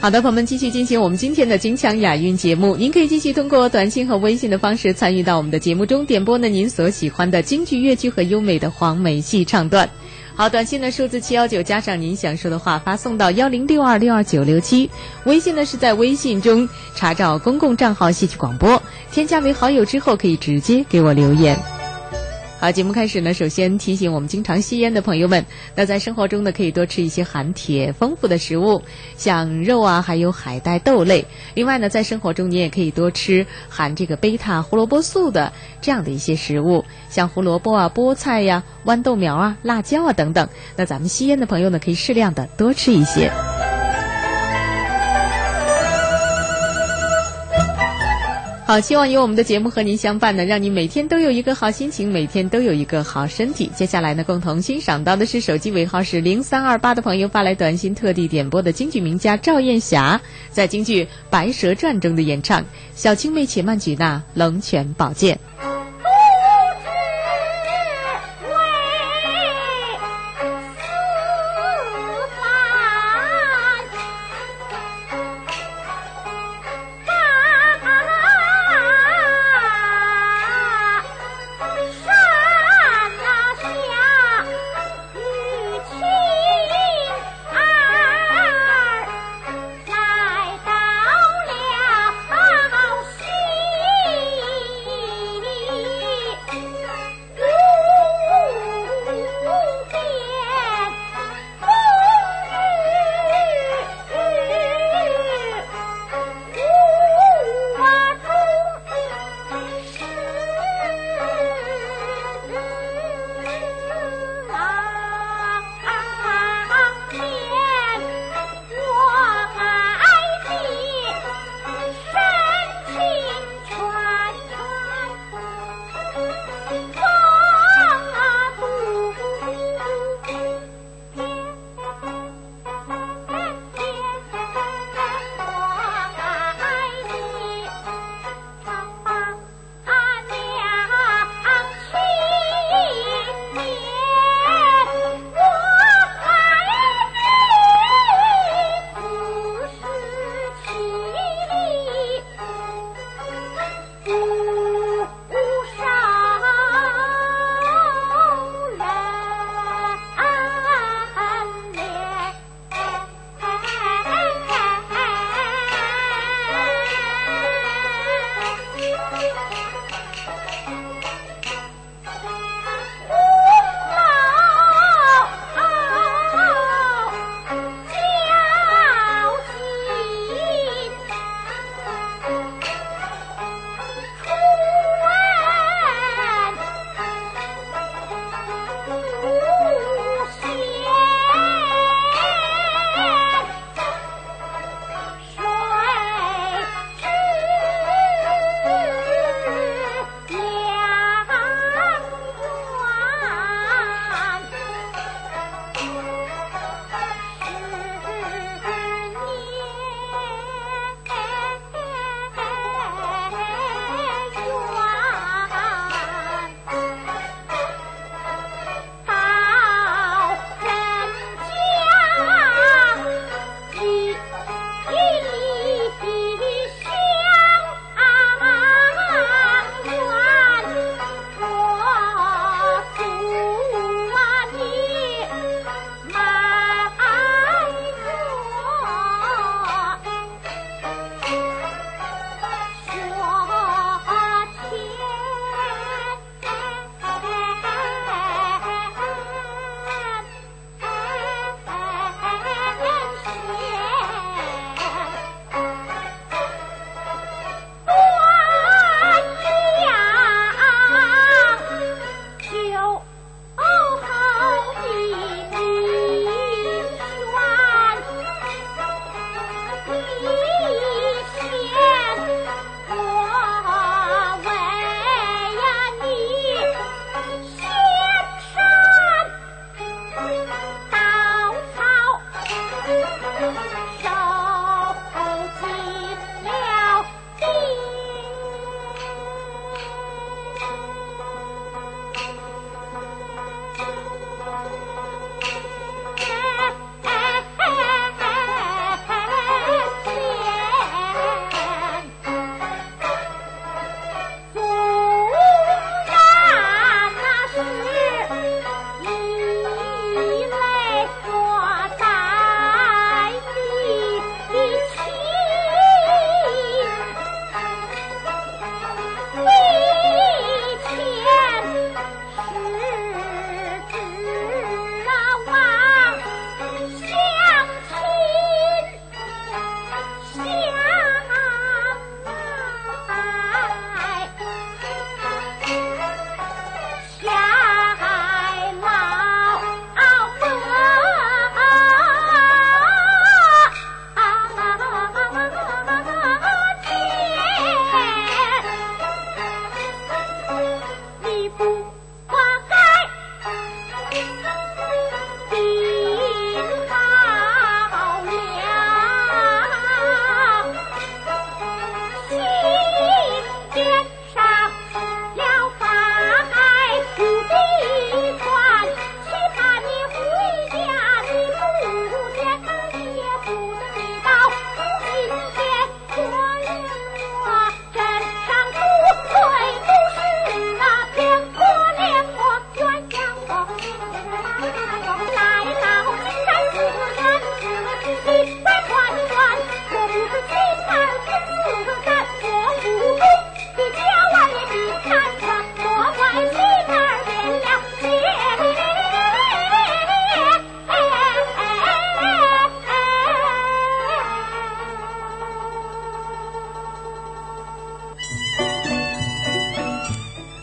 好的，朋友们，继续进行我们今天的金腔雅韵节目。您可以继续通过短信和微信的方式参与到我们的节目中，点播呢您所喜欢的京剧、粤剧和优美的黄梅戏唱段。好，短信的数字七幺九加上您想说的话，发送到幺零六二六二九六七。微信呢是在微信中查找公共账号“戏曲广播”，添加为好友之后可以直接给我留言。好，节目开始呢。首先提醒我们经常吸烟的朋友们，那在生活中呢，可以多吃一些含铁丰富的食物，像肉啊，还有海带、豆类。另外呢，在生活中你也可以多吃含这个贝塔胡萝卜素的这样的一些食物，像胡萝卜啊、菠菜呀、豌豆苗啊、辣椒啊等等。那咱们吸烟的朋友呢，可以适量的多吃一些。好，希望有我们的节目和您相伴呢，让你每天都有一个好心情，每天都有一个好身体。接下来呢，共同欣赏到的是手机尾号是零三二八的朋友发来短信，特地点播的京剧名家赵燕霞在京剧《白蛇传》中的演唱：“小青妹且慢举那龙泉宝剑。”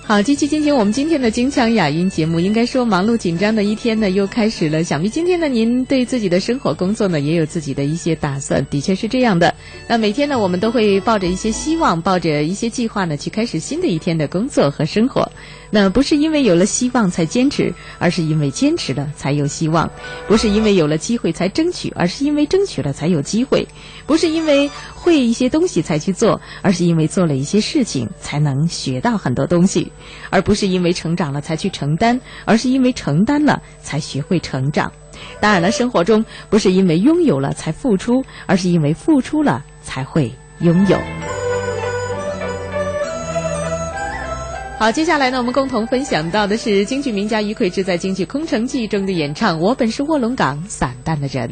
好，继续进行我们今天的金腔雅音节目。应该说，忙碌紧张的一天呢，又开始了。想必今天呢，您对自己的生活工作呢，也有自己的一些打算。的确是这样的。那每天呢，我们都会抱着一些希望，抱着一些计划呢，去开始新的一天的工作和生活。那不是因为有了希望才坚持，而是因为坚持了才有希望；不是因为有了机会才争取，而是因为争取了才有机会；不是因为会一些东西才去做，而是因为做了一些事情才能学到很多东西；而不是因为成长了才去承担，而是因为承担了才学会成长。当然了，生活中不是因为拥有了才付出，而是因为付出了才会拥有。好，接下来呢，我们共同分享到的是京剧名家于魁智在京剧《空城计》中的演唱。我本是卧龙岗散淡的人。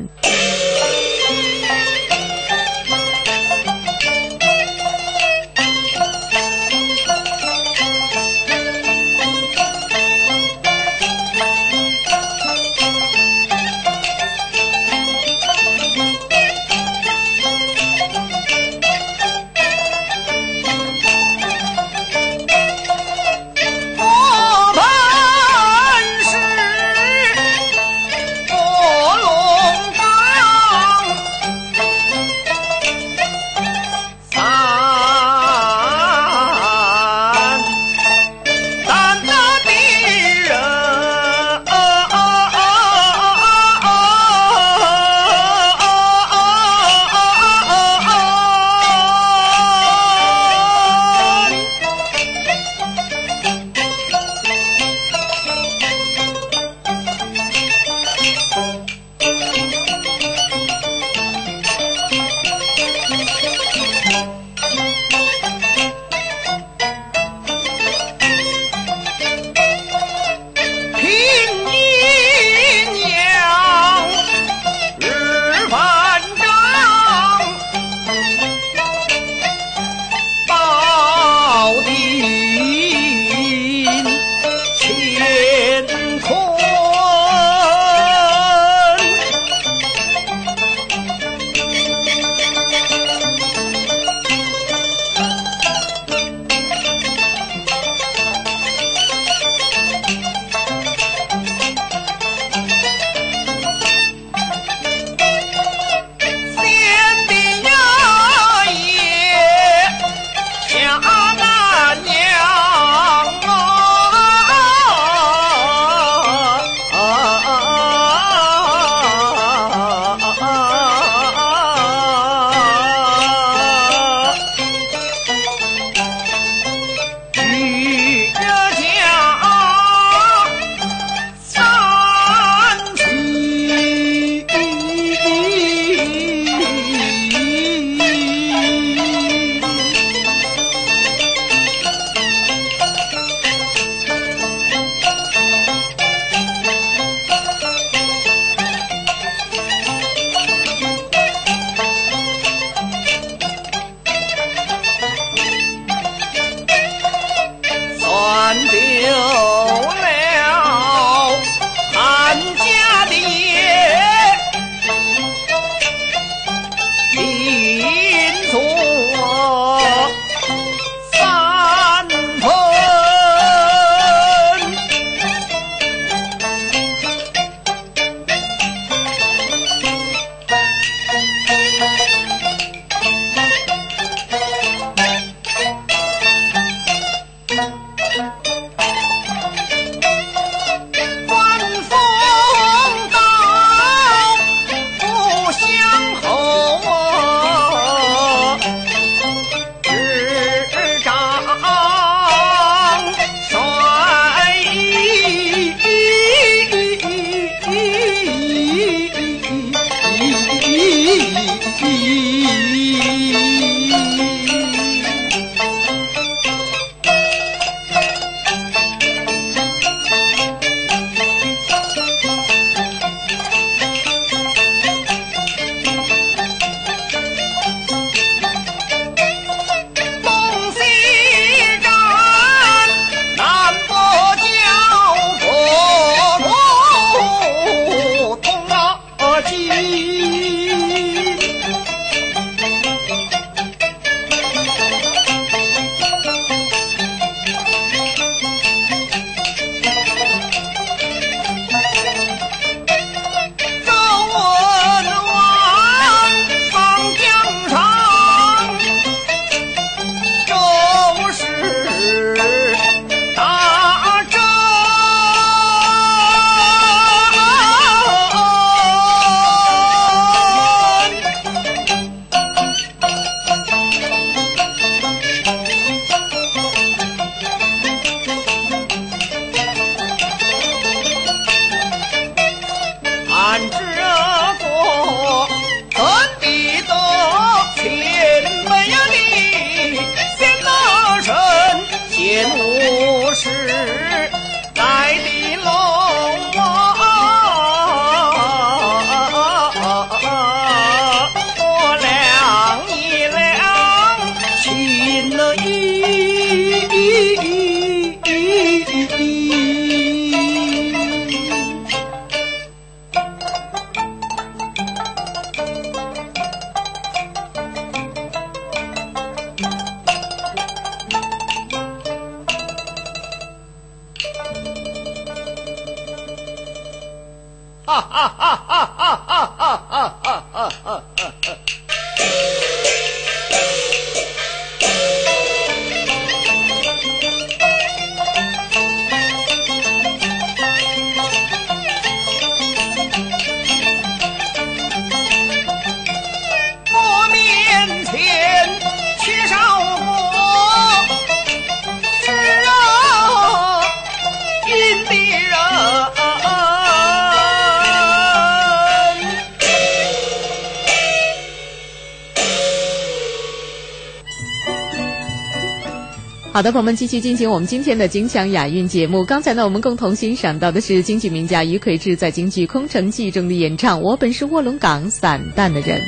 好的，朋友们，继续进行我们今天的金腔雅韵节目。刚才呢，我们共同欣赏到的是京剧名家于魁智在京剧《空城计》中的演唱。我本是卧龙岗散淡的人。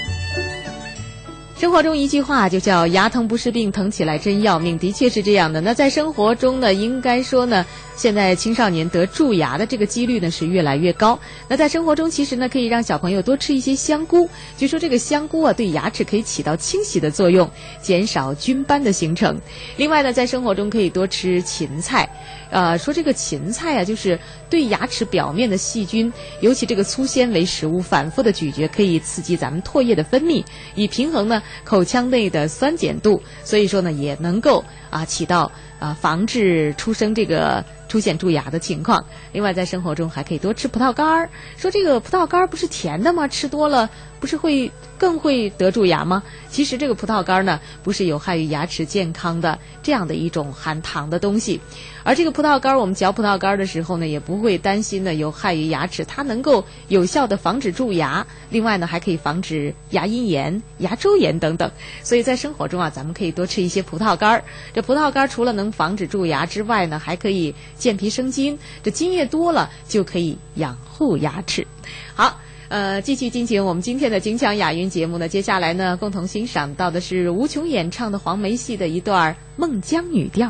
生活中一句话就叫“牙疼不是病，疼起来真要命”，的确是这样的。那在生活中呢，应该说呢，现在青少年得蛀牙的这个几率呢是越来越高。那在生活中，其实呢可以让小朋友多吃一些香菇。据说这个香菇啊，对牙齿可以起到清洗的作用，减少菌斑的形成。另外呢，在生活中可以多吃芹菜。呃，说这个芹菜啊，就是对牙齿表面的细菌，尤其这个粗纤维食物，反复的咀嚼可以刺激咱们唾液的分泌，以平衡呢口腔内的酸碱度，所以说呢也能够啊起到啊防治出生这个出现蛀牙的情况。另外在生活中还可以多吃葡萄干儿，说这个葡萄干儿不是甜的吗？吃多了不是会更会得蛀牙吗？其实这个葡萄干呢，不是有害于牙齿健康的这样的一种含糖的东西。而这个葡萄干，我们嚼葡萄干的时候呢，也不会担心呢有害于牙齿，它能够有效的防止蛀牙。另外呢，还可以防止牙龈炎、牙周炎等等。所以在生活中啊，咱们可以多吃一些葡萄干儿。这葡萄干除了能防止蛀牙之外呢，还可以健脾生津。这津液多了，就可以养护牙齿。好，呃，继续进行我们今天的金腔雅韵节目呢。接下来呢，共同欣赏到的是吴琼演唱的黄梅戏的一段《孟姜女调》。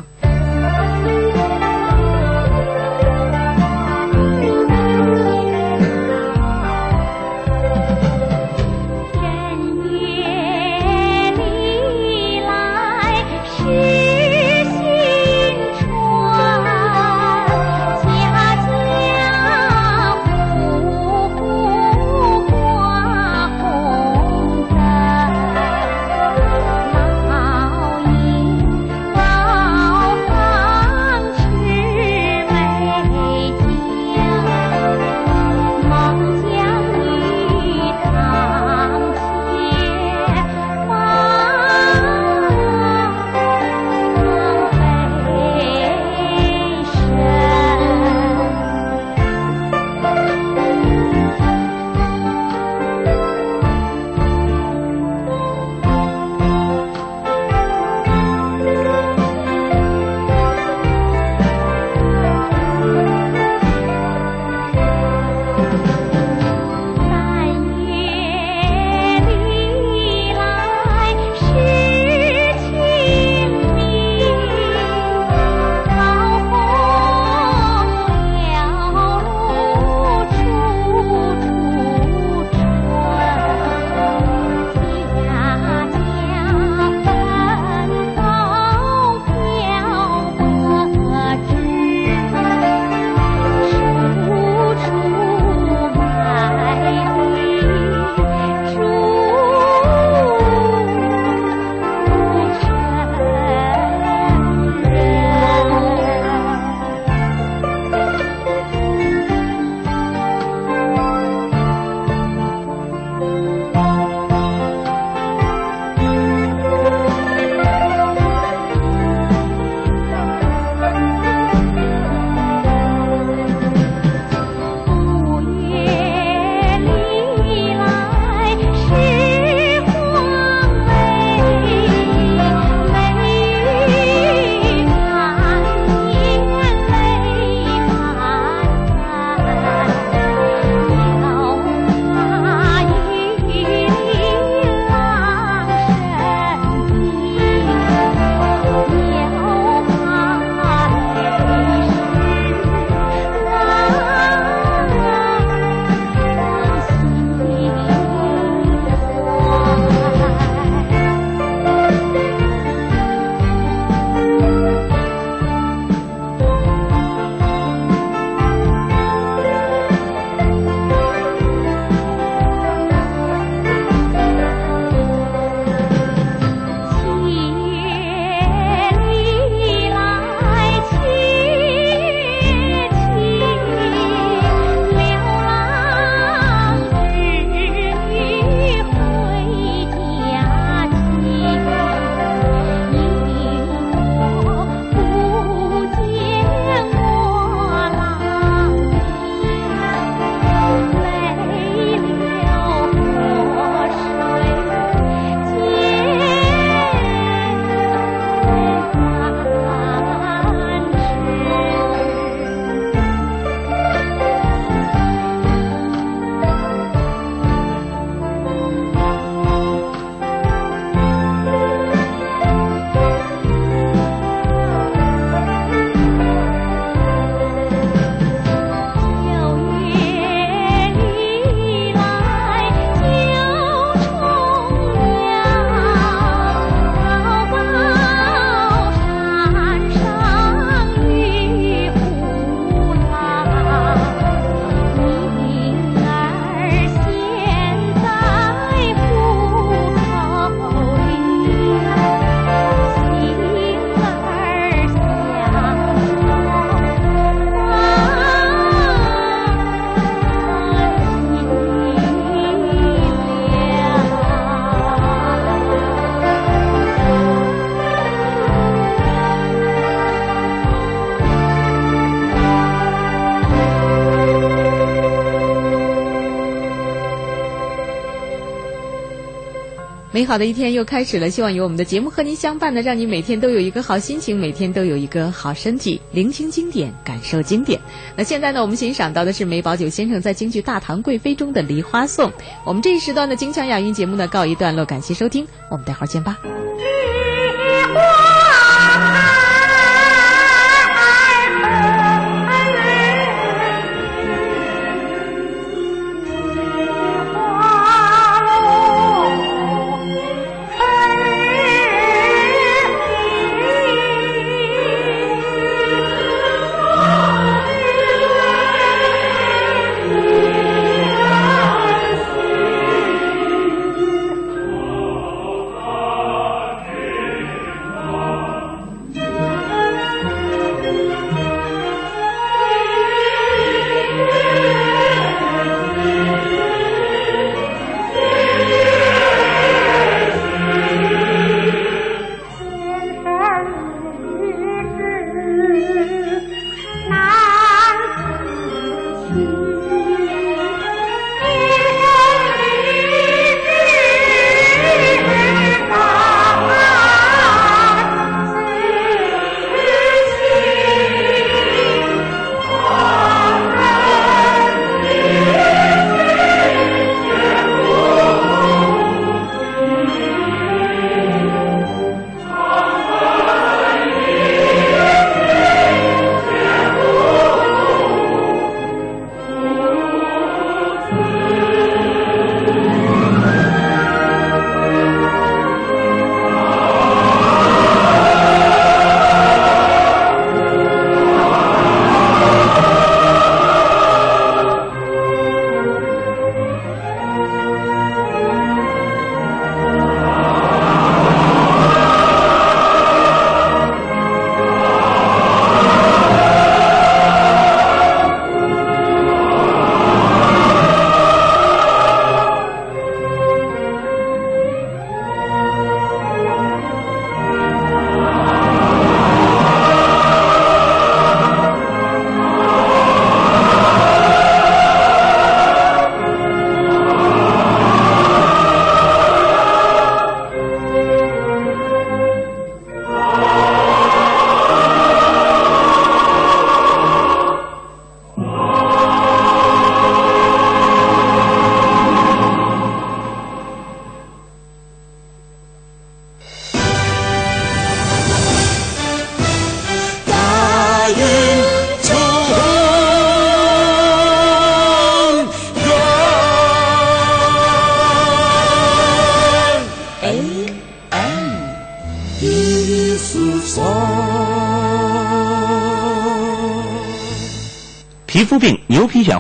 美好的一天又开始了，希望有我们的节目和您相伴呢，让您每天都有一个好心情，每天都有一个好身体。聆听经典，感受经典。那现在呢，我们欣赏到的是梅葆玖先生在京剧《大唐贵妃》中的《梨花颂》。我们这一时段的金腔雅韵节目呢，告一段落，感谢收听，我们待会儿见吧。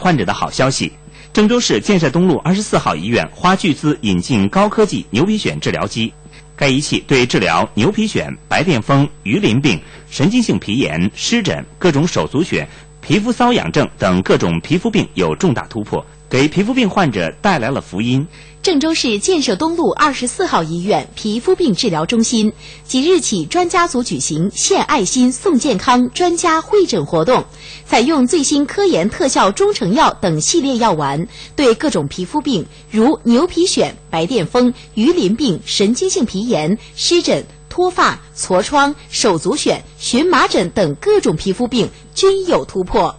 患者的好消息：郑州市建设东路二十四号医院花巨资引进高科技牛皮癣治疗机。该仪器对治疗牛皮癣、白癜风、鱼鳞病、神经性皮炎、湿疹、各种手足癣、皮肤瘙痒症等各种皮肤病有重大突破，给皮肤病患者带来了福音。郑州市建设东路二十四号医院皮肤病治疗中心即日起专家组举行“献爱心、送健康”专家会诊活动，采用最新科研特效中成药等系列药丸，对各种皮肤病如牛皮癣、白癜风、鱼鳞病、神经性皮炎、湿疹、脱发、痤疮、手足癣、荨麻疹等各种皮肤病均有突破。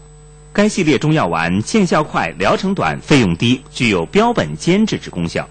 该系列中药丸见效快、疗程短、费用低，具有标本兼治之功效。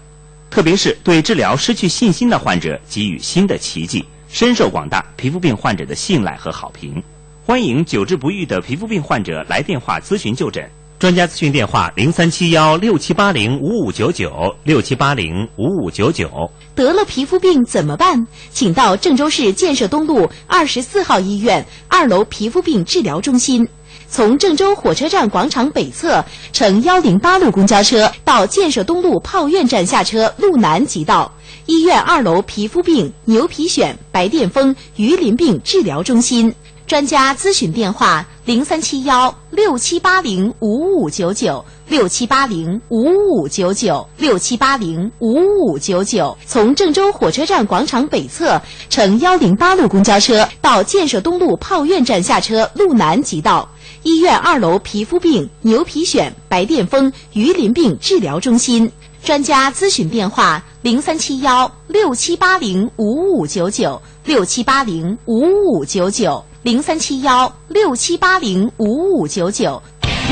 特别是对治疗失去信心的患者给予新的奇迹，深受广大皮肤病患者的信赖和好评。欢迎久治不愈的皮肤病患者来电话咨询就诊。专家咨询电话：零三七幺六七八零五五九九六七八零五五九九。得了皮肤病怎么办？请到郑州市建设东路二十四号医院二楼皮肤病治疗中心。从郑州火车站广场北侧乘幺零八路公交车到建设东路炮院站下车，路南即到。医院二楼皮肤病、牛皮癣、白癜风、鱼鳞病治疗中心，专家咨询电话：零三七幺六七八零五五九九六七八零五五九九六七八零五五九九。从郑州火车站广场北侧乘幺零八路公交车到建设东路炮院站下车，路南即到。医院二楼皮肤病、牛皮癣、白癜风、鱼鳞病治疗中心。专家咨询电话：零三七幺六七八零五五九九六七八零五五九九零三七幺六七八零五五九九。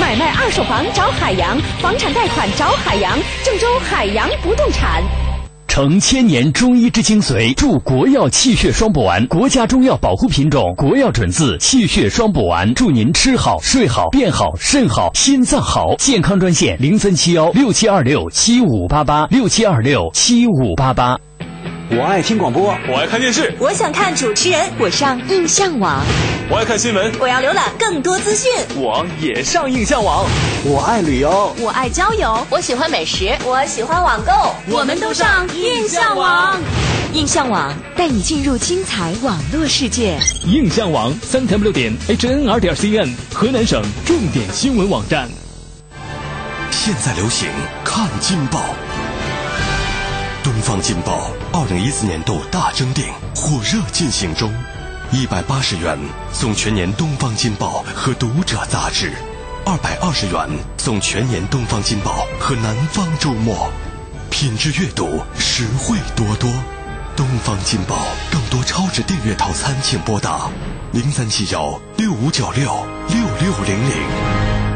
买卖二手房找海洋，房产贷款找海洋，郑州海洋不动产。成千年中医之精髓，助国药气血双补丸，国家中药保护品种，国药准字气血双补丸，祝您吃好、睡好、变好、肾好、心脏好。健康专线零三七幺六七二六七五八八六七二六七五八八。我爱听广播，我爱看电视，我想看主持人，我上印象网，我爱看新闻，我要浏览更多资讯，我也上印象网。我爱旅游，我爱郊游，我喜欢美食，我喜欢网购，我们都上印象网。印象网。带你进入精彩网络世界。印象网三 w 点 hnr 点 cn，河南省重点新闻网站。现在流行看金报。方金报二零一四年度大征订火热进行中，一百八十元送全年东方金报和读者杂志，二百二十元送全年东方金报和南方周末，品质阅读，实惠多多。东方金报更多超值订阅套餐，请拨打零三七幺六五九六六六零零。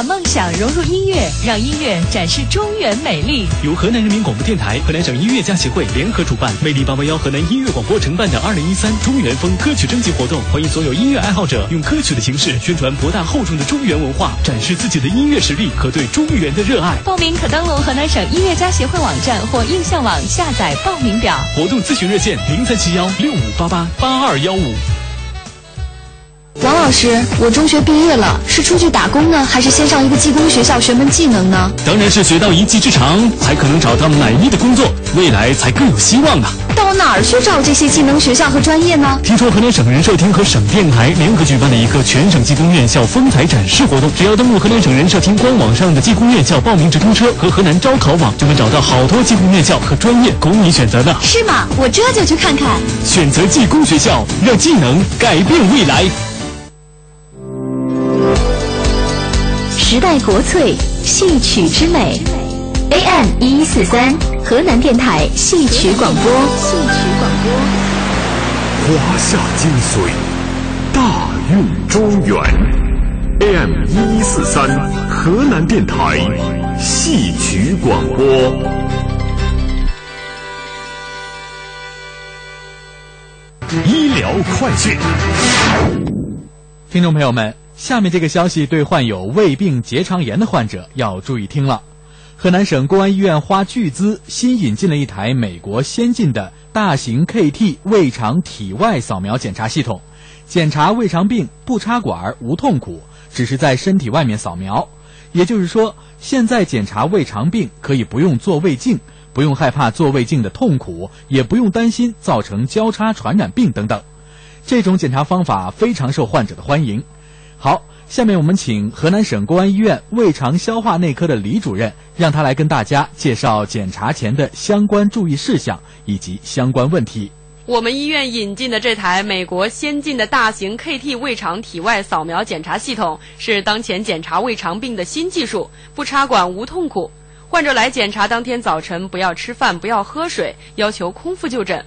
把梦想融入音乐，让音乐展示中原美丽。由河南人民广播电台、河南省音乐家协会联合主办，魅力八八幺河南音乐广播承办的二零一三中原风歌曲征集活动，欢迎所有音乐爱好者用歌曲的形式宣传博大厚重的中原文化，展示自己的音乐实力和对中原的热爱。报名可登录河南省音乐家协会网站或印象网下载报名表。活动咨询热线零三七幺六五八八八二幺五。王老师，我中学毕业了，是出去打工呢，还是先上一个技工学校学门技能呢？当然是学到一技之长，才可能找到满意的工作，未来才更有希望呢。到哪儿去找这些技能学校和专业呢？听说河南省人社厅和省电台联合举办了一个全省技工院校风采展示活动，只要登录河南省人社厅官网上的技工院校报名直通车和河南招考网，就能找到好多技工院校和专业供你选择呢。是吗？我这就去看看。选择技工学校，让技能改变未来。时代国粹，戏曲之美，AM 一一四三，河南电台戏曲广播。戏曲广播。华夏精髓，大运中原，AM 一一四三，河南电台戏曲广播。医疗快讯，听众朋友们。下面这个消息对患有胃病结肠炎的患者要注意听了。河南省公安医院花巨资新引进了一台美国先进的大型 KT 胃肠体外扫描检查系统，检查胃肠病不插管、无痛苦，只是在身体外面扫描。也就是说，现在检查胃肠病可以不用做胃镜，不用害怕做胃镜的痛苦，也不用担心造成交叉传染病等等。这种检查方法非常受患者的欢迎。好，下面我们请河南省公安医院胃肠消化内科的李主任，让他来跟大家介绍检查前的相关注意事项以及相关问题。我们医院引进的这台美国先进的大型 KT 胃肠体外扫描检查系统，是当前检查胃肠病的新技术，不插管无痛苦。患者来检查当天早晨不要吃饭，不要喝水，要求空腹就诊。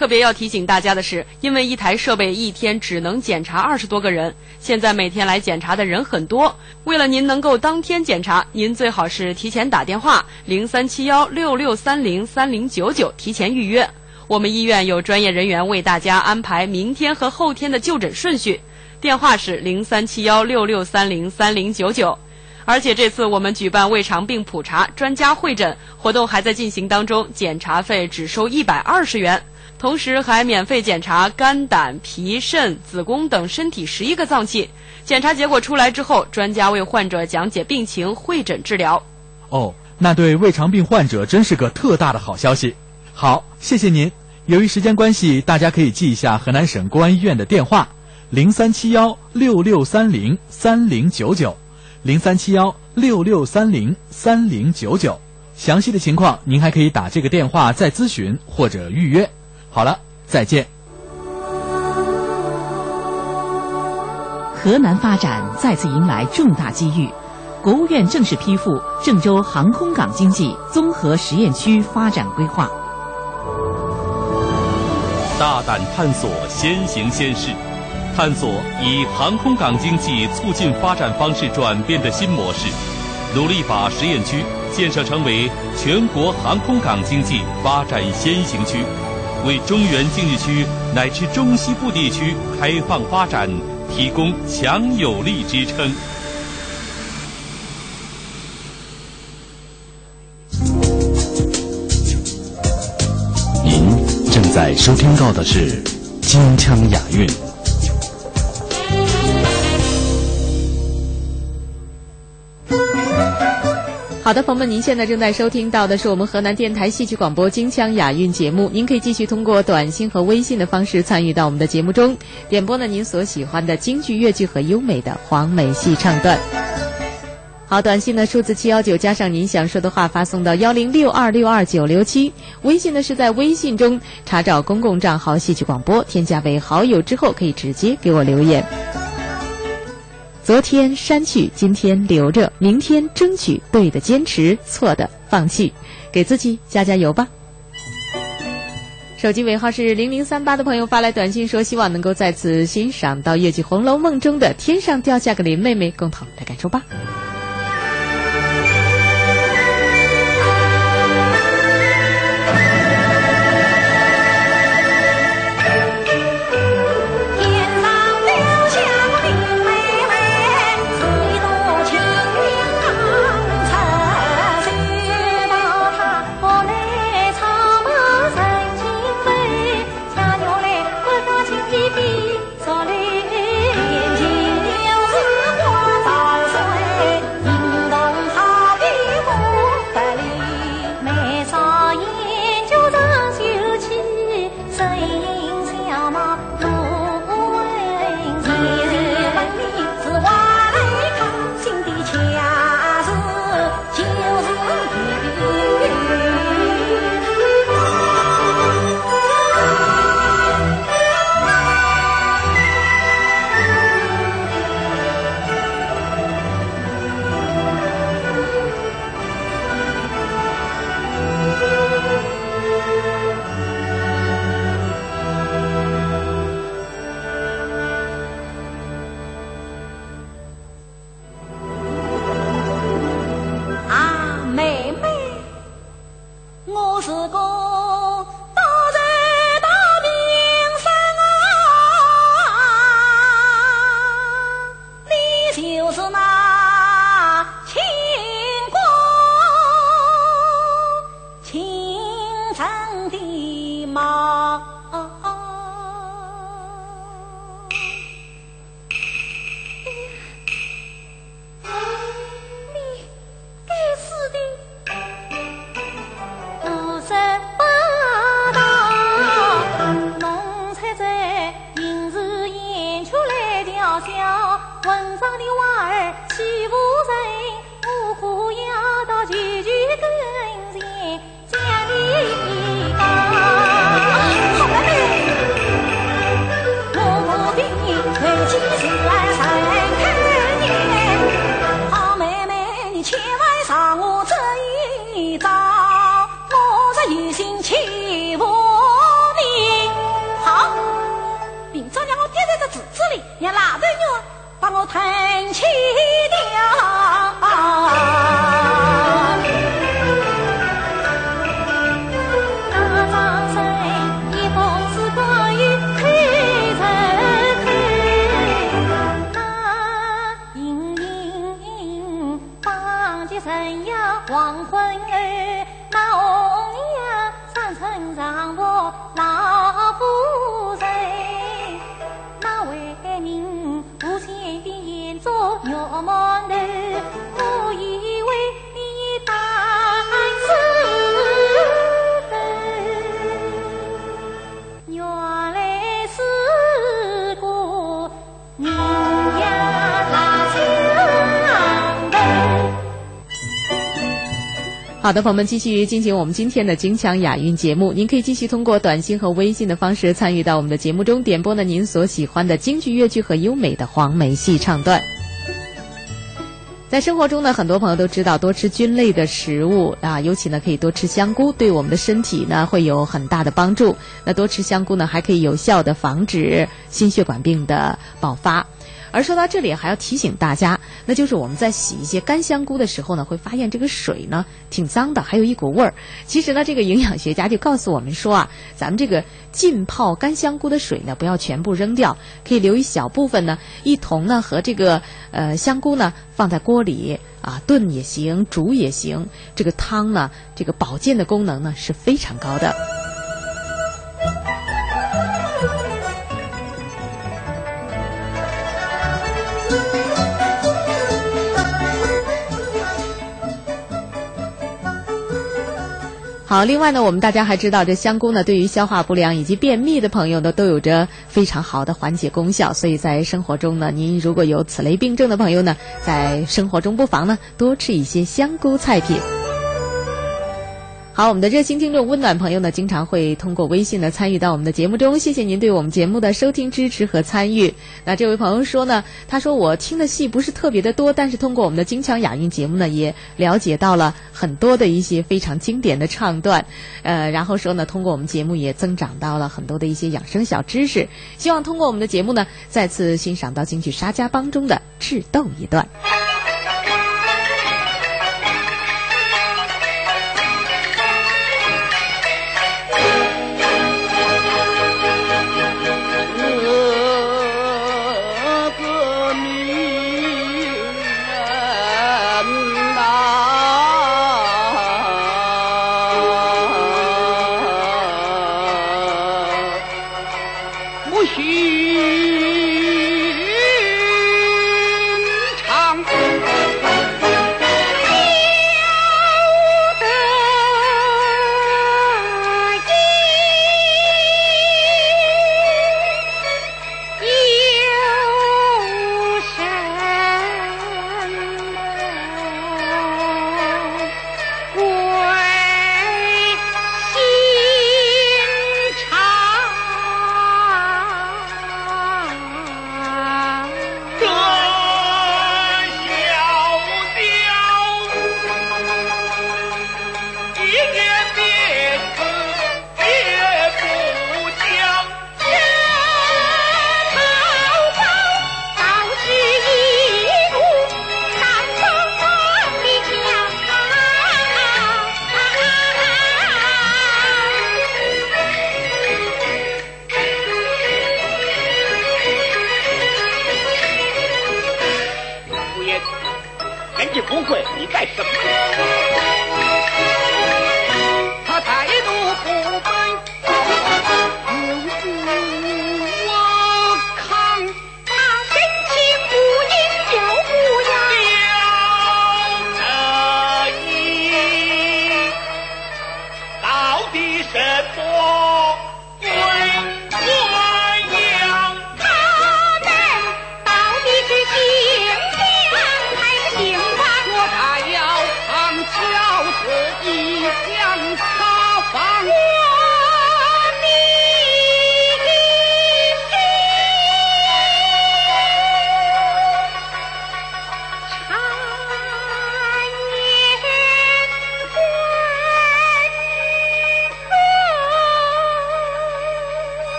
特别要提醒大家的是，因为一台设备一天只能检查二十多个人，现在每天来检查的人很多。为了您能够当天检查，您最好是提前打电话零三七幺六六三零三零九九提前预约。我们医院有专业人员为大家安排明天和后天的就诊顺序。电话是零三七幺六六三零三零九九。而且这次我们举办胃肠病普查专家会诊活动还在进行当中，检查费只收一百二十元。同时还免费检查肝、胆、脾、肾、子宫等身体十一个脏器。检查结果出来之后，专家为患者讲解病情，会诊治疗。哦，那对胃肠病患者真是个特大的好消息。好，谢谢您。由于时间关系，大家可以记一下河南省公安医院的电话：零三七幺六六三零三零九九，零三七幺六六三零三零九九。详细的情况，您还可以打这个电话再咨询或者预约。好了，再见。河南发展再次迎来重大机遇。国务院正式批复郑州航空港经济综合实验区发展规划。大胆探索，先行先试，探索以航空港经济促进发展方式转变的新模式，努力把实验区建设成为全国航空港经济发展先行区，为中原经济区乃至中西部地区开放发展提供强有力支撑。您正在收听到的是金腔雅韵。好的，朋友们，您现在正在收听到的是我们河南电台戏曲广播金腔雅韵节目。您可以继续通过短信和微信的方式参与到我们的节目中，点播呢您所喜欢的京剧、越剧和优美的黄梅戏唱段。好，短信的数字七幺九加上您想说的话发送到幺零六二六二九六七。微信呢是在微信中查找公共账号戏曲广播，添加为好友之后可以直接给我留言。昨天删去，今天留着，明天争取对的坚持，错的放弃，给自己加加油吧。手机尾号是零零三八的朋友发来短信说，希望能够再次欣赏到越剧《红楼梦》中的天上掉下个林妹妹，共同来感受吧。小混账的娃儿欺负好的，朋友们，继续进行我们今天的金腔雅韵节目。您可以继续通过短信和微信的方式参与到我们的节目中，点播呢您所喜欢的京剧、粤剧和优美的黄梅戏唱段。在生活中呢，很多朋友都知道多吃菌类的食物啊，尤其呢可以多吃香菇，对我们的身体呢会有很大的帮助。那多吃香菇呢，还可以有效的防止心血管病的爆发。而说到这里，还要提醒大家，那就是我们在洗一些干香菇的时候呢，会发现这个水呢挺脏的，还有一股味儿。其实呢，这个营养学家就告诉我们说啊，咱们这个浸泡干香菇的水呢，不要全部扔掉，可以留一小部分呢，一同呢和这个呃香菇呢放在锅里啊炖也行，煮也行。这个汤呢，这个保健的功能呢是非常高的。好，另外呢，我们大家还知道，这香菇呢，对于消化不良以及便秘的朋友呢，都有着非常好的缓解功效。所以在生活中呢，您如果有此类病症的朋友呢，在生活中不妨呢，多吃一些香菇菜品。好，我们的热心听众、温暖朋友呢，经常会通过微信呢参与到我们的节目中。谢谢您对我们节目的收听、支持和参与。那这位朋友说呢，他说我听的戏不是特别的多，但是通过我们的金腔雅韵节目呢，也了解到了很多的一些非常经典的唱段。呃，然后说呢，通过我们节目也增长到了很多的一些养生小知识。希望通过我们的节目呢，再次欣赏到京剧《沙家浜》中的智斗一段。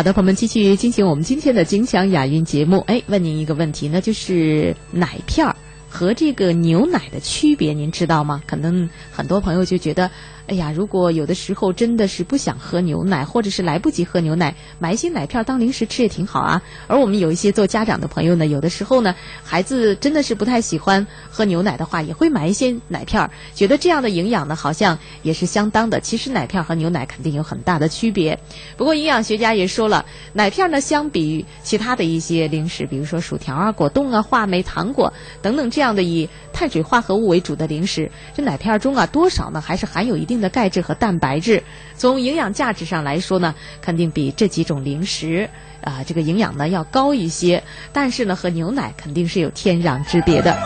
好的，朋友们，继续进行我们今天的金享雅韵节目。哎，问您一个问题，那就是奶片儿和这个牛奶的区别，您知道吗？可能很多朋友就觉得，哎呀，如果有的时候真的是不想喝牛奶，或者是来不及喝牛奶，买一些奶片当零食吃也挺好啊。而我们有一些做家长的朋友呢，有的时候呢，孩子真的是不太喜欢喝牛奶的话，也会买一些奶片儿，觉得这样的营养呢，好像也是相当的。其实奶片和牛奶肯定有很大的区别。不过营养学家也说了，奶片呢，相比于其他的一些零食，比如说薯条啊、果冻啊、话梅、糖果等等这样的以碳水化合物为主的零食，这奶片中啊，多少呢还是含有一定的钙质和蛋白质。从营养价值上来说呢，肯定比这几种零食啊、这个营养呢要高一些。但是呢，和牛奶肯定是有天壤之别的。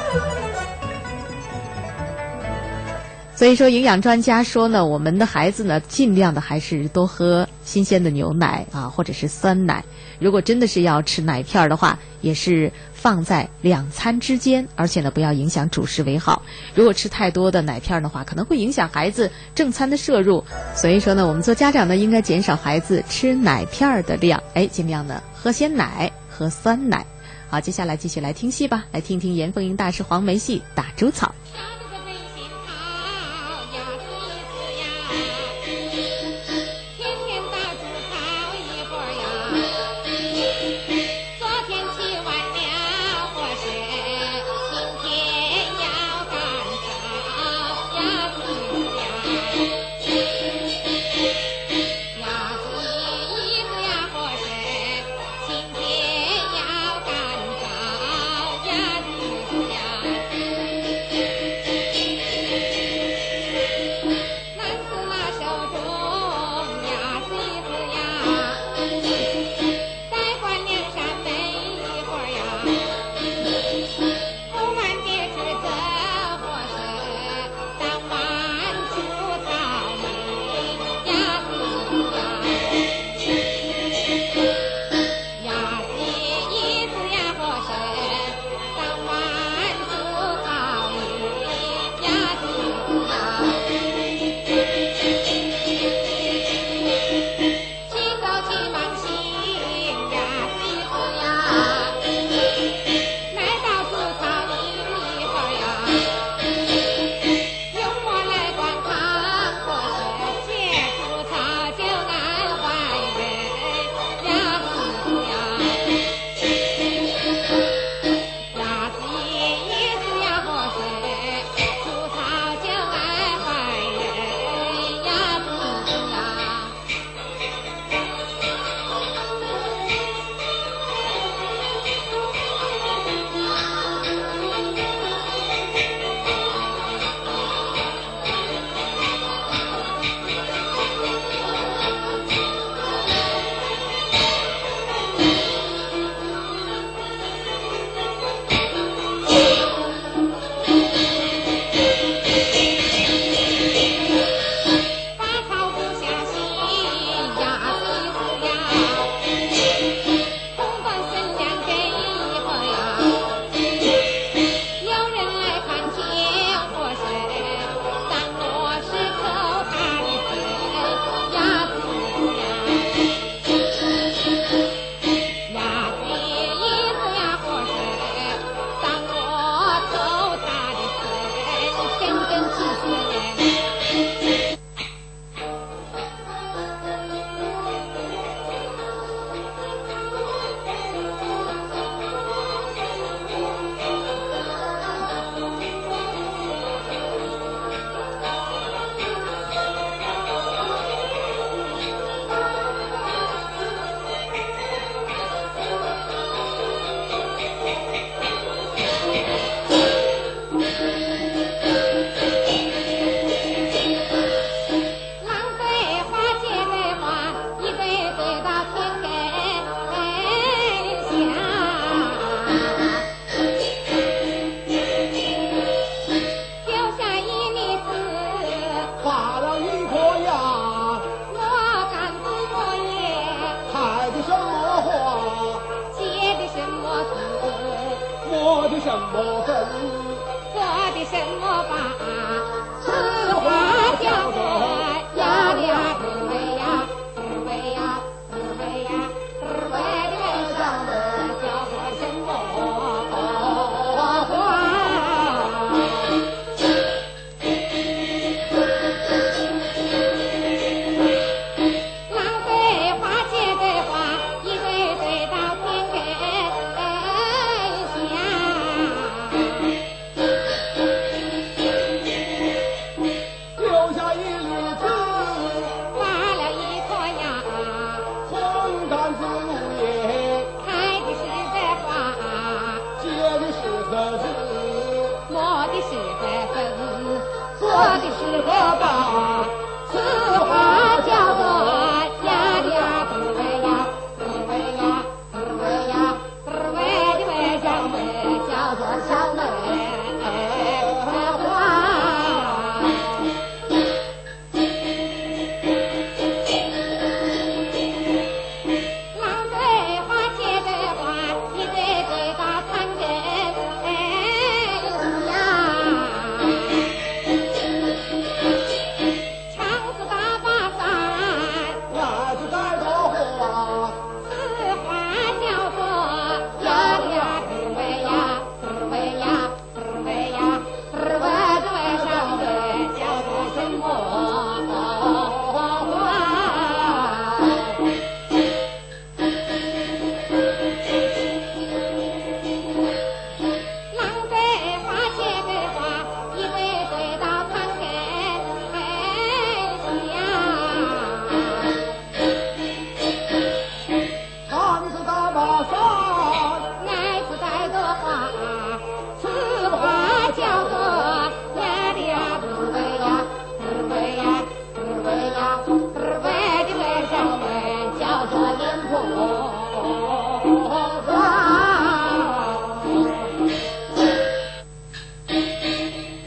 所以说，营养专家说呢，我们的孩子呢，尽量的还是多喝新鲜的牛奶啊，或者是酸奶。如果真的是要吃奶片儿的话，也是放在两餐之间，而且呢，不要影响主食为好。如果吃太多的奶片儿的话，可能会影响孩子正餐的摄入。所以说呢，我们做家长呢，应该减少孩子吃奶片儿的量，哎，尽量呢喝鲜奶，喝酸奶。好，接下来继续来听戏吧，来听听严凤英大师黄梅戏《打猪草》。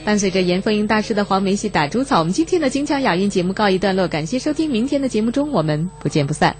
伴随着严凤英大师的黄梅戏打猪草，我们今天的金腔雅韵节目告一段落，感谢收听，明天的节目中我们不见不散。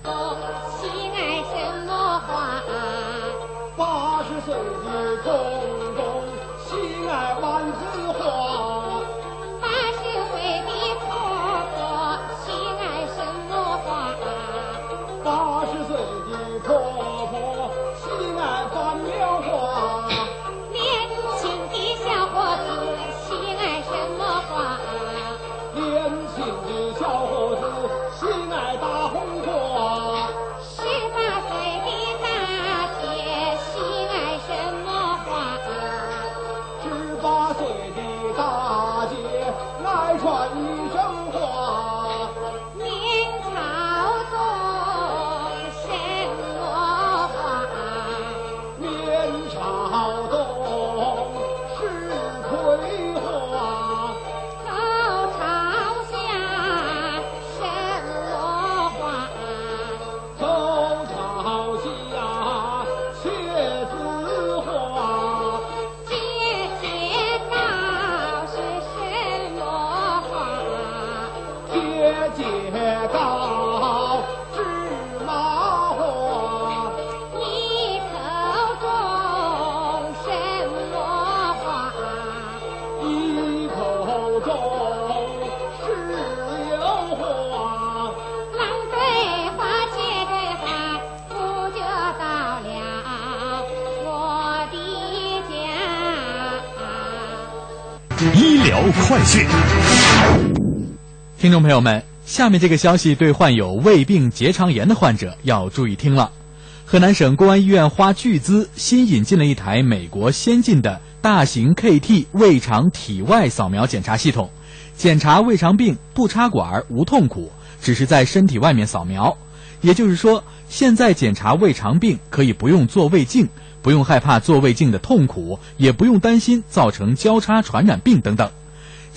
快讯。听众朋友们，下面这个消息对患有胃病结肠炎的患者要注意听了。河南省公安医院花巨资新引进了一台美国先进的大型 KT 胃肠体外扫描检查系统，检查胃肠病不插管、无痛苦，只是在身体外面扫描。也就是说，现在检查胃肠病可以不用做胃镜，不用害怕做胃镜的痛苦，也不用担心造成交叉传染病等等。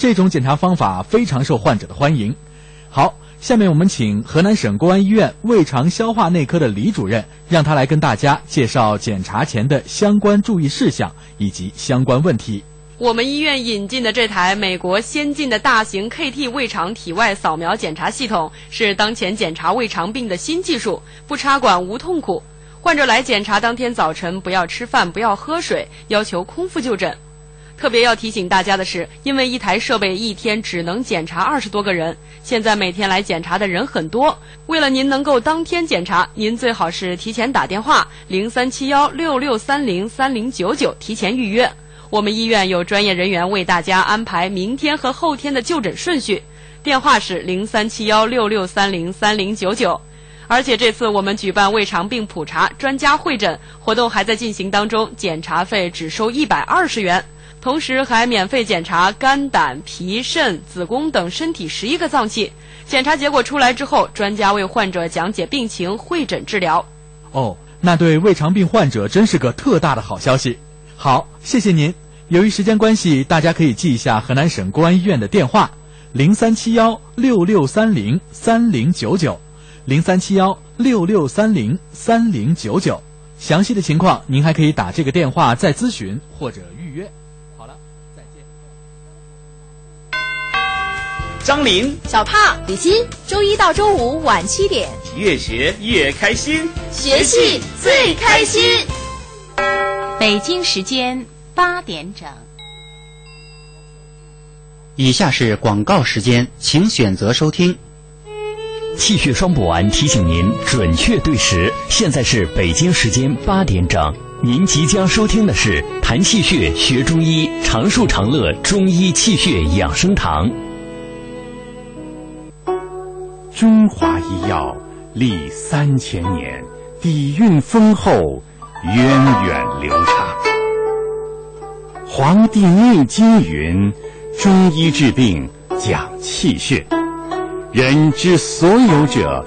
这种检查方法非常受患者的欢迎。好，下面我们请河南省公安医院胃肠消化内科的李主任，让他来跟大家介绍检查前的相关注意事项以及相关问题。我们医院引进的这台美国先进的大型 KT 胃肠体外扫描检查系统，是当前检查胃肠病的新技术，不插管无痛苦。患者来检查当天早晨不要吃饭，不要喝水，要求空腹就诊。特别要提醒大家的是，因为一台设备一天只能检查二十多个人，现在每天来检查的人很多。为了您能够当天检查，您最好是提前打电话零三七幺六六三零三零九九提前预约。我们医院有专业人员为大家安排明天和后天的就诊顺序，电话是零三七幺六六三零三零九九。而且这次我们举办胃肠病普查专家会诊活动还在进行当中，检查费只收一百二十元。同时还免费检查肝、胆、脾、肾、子宫等身体十一个脏器。检查结果出来之后，专家为患者讲解病情，会诊治疗。哦，那对胃肠病患者真是个特大的好消息。好，谢谢您。由于时间关系，大家可以记一下河南省公安医院的电话：零三七幺六六三零三零九九，零三七幺六六三零三零九九。详细的情况，您还可以打这个电话再咨询或者张琳、小胖、李欣，周一到周五晚七点，越学越开心，学戏最开心。北京时间八点整。以下是广告时间，请选择收听。气血双补丸提醒您准确对时，现在是北京时间八点整。您即将收听的是谈气血、学中医、长寿长乐中医气血养生堂。中华医药历三千年，底蕴丰厚，源远流长。《黄帝内经》云：“中医治病讲气血，人之所有者，